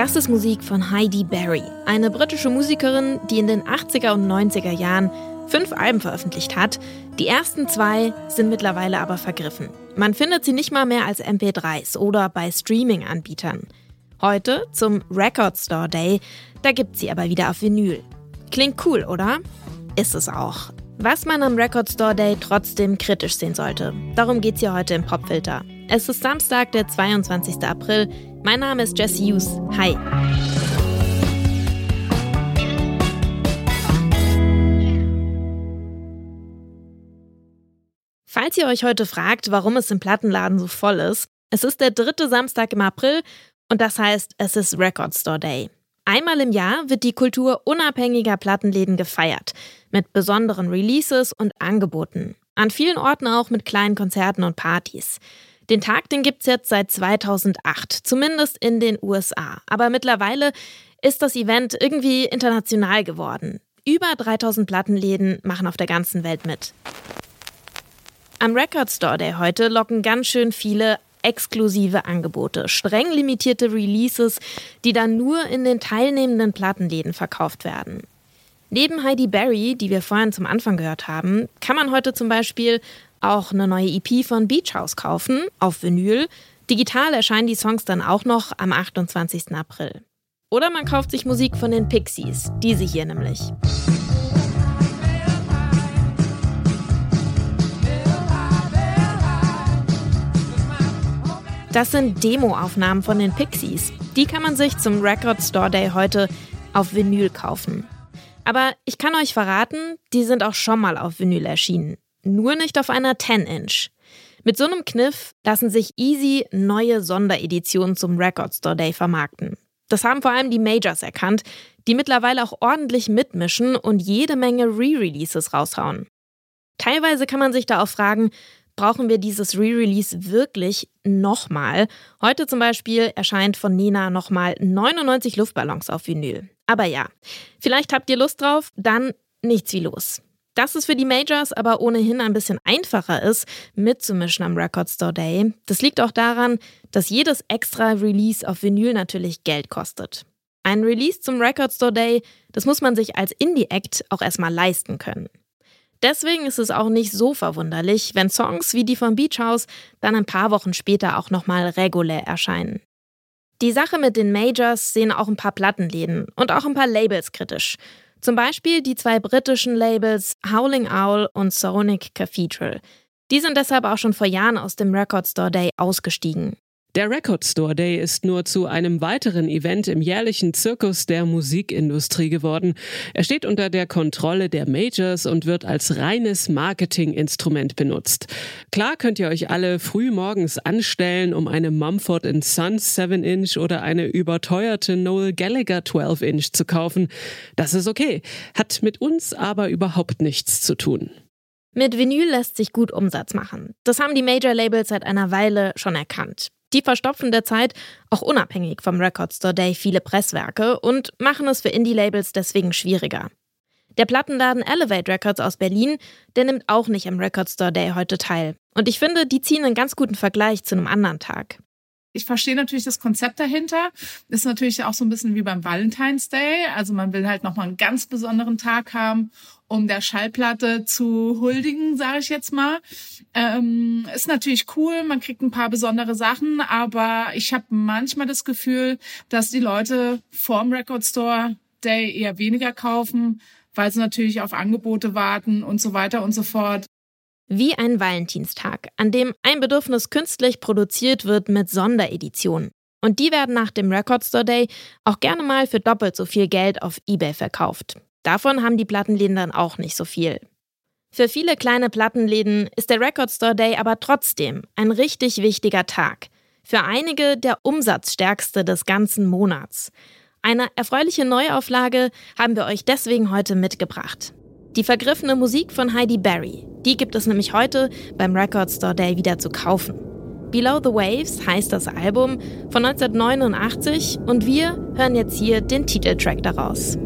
Das ist Musik von Heidi Berry, eine britische Musikerin, die in den 80er und 90er Jahren fünf Alben veröffentlicht hat. Die ersten zwei sind mittlerweile aber vergriffen. Man findet sie nicht mal mehr als MP3s oder bei Streaming-Anbietern. Heute zum Record Store Day, da gibt sie aber wieder auf Vinyl. Klingt cool, oder? Ist es auch. Was man am Record Store Day trotzdem kritisch sehen sollte, darum geht's hier heute im Popfilter. Es ist Samstag, der 22. April. Mein Name ist Jesse Hughes. Hi. Falls ihr euch heute fragt, warum es im Plattenladen so voll ist, es ist der dritte Samstag im April und das heißt, es ist Record Store Day. Einmal im Jahr wird die Kultur unabhängiger Plattenläden gefeiert, mit besonderen Releases und Angeboten. An vielen Orten auch mit kleinen Konzerten und Partys. Den Tag, den gibt es jetzt seit 2008, zumindest in den USA. Aber mittlerweile ist das Event irgendwie international geworden. Über 3000 Plattenläden machen auf der ganzen Welt mit. Am Record Store Day heute locken ganz schön viele exklusive Angebote, streng limitierte Releases, die dann nur in den teilnehmenden Plattenläden verkauft werden. Neben Heidi Berry, die wir vorhin zum Anfang gehört haben, kann man heute zum Beispiel auch eine neue EP von Beach House kaufen, auf Vinyl. Digital erscheinen die Songs dann auch noch am 28. April. Oder man kauft sich Musik von den Pixies, diese hier nämlich. Das sind Demoaufnahmen von den Pixies. Die kann man sich zum Record Store Day heute auf Vinyl kaufen. Aber ich kann euch verraten, die sind auch schon mal auf Vinyl erschienen. Nur nicht auf einer 10-Inch. Mit so einem Kniff lassen sich easy neue Sondereditionen zum Record Store Day vermarkten. Das haben vor allem die Majors erkannt, die mittlerweile auch ordentlich mitmischen und jede Menge Re-Releases raushauen. Teilweise kann man sich da auch fragen, brauchen wir dieses Re-Release wirklich nochmal? Heute zum Beispiel erscheint von Nina nochmal 99 Luftballons auf Vinyl. Aber ja, vielleicht habt ihr Lust drauf, dann nichts wie los. Dass es für die Majors aber ohnehin ein bisschen einfacher ist, mitzumischen am Record Store Day, das liegt auch daran, dass jedes extra Release auf Vinyl natürlich Geld kostet. Ein Release zum Record Store Day, das muss man sich als Indie-Act auch erstmal leisten können. Deswegen ist es auch nicht so verwunderlich, wenn Songs wie die von Beach House dann ein paar Wochen später auch nochmal regulär erscheinen. Die Sache mit den Majors sehen auch ein paar Plattenläden und auch ein paar Labels kritisch. Zum Beispiel die zwei britischen Labels Howling Owl und Sonic Cathedral. Die sind deshalb auch schon vor Jahren aus dem Record Store Day ausgestiegen. Der Record Store Day ist nur zu einem weiteren Event im jährlichen Zirkus der Musikindustrie geworden. Er steht unter der Kontrolle der Majors und wird als reines Marketinginstrument benutzt. Klar könnt ihr euch alle früh morgens anstellen, um eine Mumford Sons 7-Inch oder eine überteuerte Noel Gallagher 12-Inch zu kaufen. Das ist okay, hat mit uns aber überhaupt nichts zu tun. Mit Vinyl lässt sich gut Umsatz machen. Das haben die Major-Labels seit einer Weile schon erkannt. Die verstopfen derzeit auch unabhängig vom Record Store Day viele Presswerke und machen es für Indie-Labels deswegen schwieriger. Der Plattenladen Elevate Records aus Berlin, der nimmt auch nicht am Record Store Day heute teil. Und ich finde, die ziehen einen ganz guten Vergleich zu einem anderen Tag. Ich verstehe natürlich das Konzept dahinter. Ist natürlich auch so ein bisschen wie beim Valentine's Day. Also man will halt nochmal einen ganz besonderen Tag haben um der Schallplatte zu huldigen, sage ich jetzt mal. Ähm, ist natürlich cool, man kriegt ein paar besondere Sachen, aber ich habe manchmal das Gefühl, dass die Leute vorm Record Store Day eher weniger kaufen, weil sie natürlich auf Angebote warten und so weiter und so fort. Wie ein Valentinstag, an dem ein Bedürfnis künstlich produziert wird mit Sondereditionen. Und die werden nach dem Record Store Day auch gerne mal für doppelt so viel Geld auf eBay verkauft. Davon haben die Plattenläden dann auch nicht so viel. Für viele kleine Plattenläden ist der Record Store Day aber trotzdem ein richtig wichtiger Tag. Für einige der umsatzstärkste des ganzen Monats. Eine erfreuliche Neuauflage haben wir euch deswegen heute mitgebracht. Die vergriffene Musik von Heidi Berry, die gibt es nämlich heute beim Record Store Day wieder zu kaufen. Below the Waves heißt das Album von 1989 und wir hören jetzt hier den Titeltrack daraus.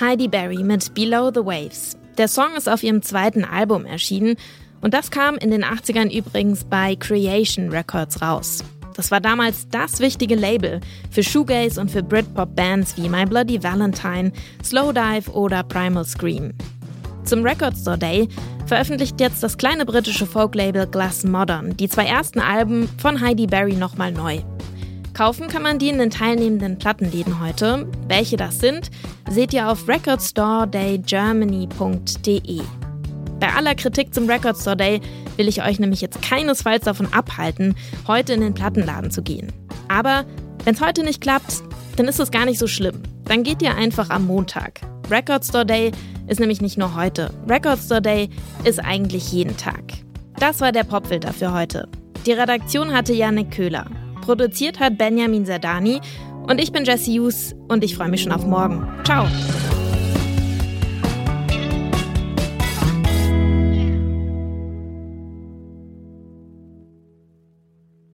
Heidi Berry mit Below the Waves. Der Song ist auf ihrem zweiten Album erschienen und das kam in den 80ern übrigens bei Creation Records raus. Das war damals das wichtige Label für Shoegaze und für Britpop-Bands wie My Bloody Valentine, Slowdive oder Primal Scream. Zum Record Store Day veröffentlicht jetzt das kleine britische Folklabel Glass Modern die zwei ersten Alben von Heidi Berry nochmal neu. Kaufen kann man die in den teilnehmenden Plattenläden heute. Welche das sind, seht ihr auf recordstoredaygermany.de. Bei aller Kritik zum Record Store Day will ich euch nämlich jetzt keinesfalls davon abhalten, heute in den Plattenladen zu gehen. Aber wenn es heute nicht klappt, dann ist es gar nicht so schlimm. Dann geht ihr einfach am Montag. Record Store Day ist nämlich nicht nur heute. Record Store Day ist eigentlich jeden Tag. Das war der Popfilter für heute. Die Redaktion hatte Janik Köhler. Produziert hat Benjamin Zerdani und ich bin Jesse Hughes und ich freue mich schon auf morgen. Ciao!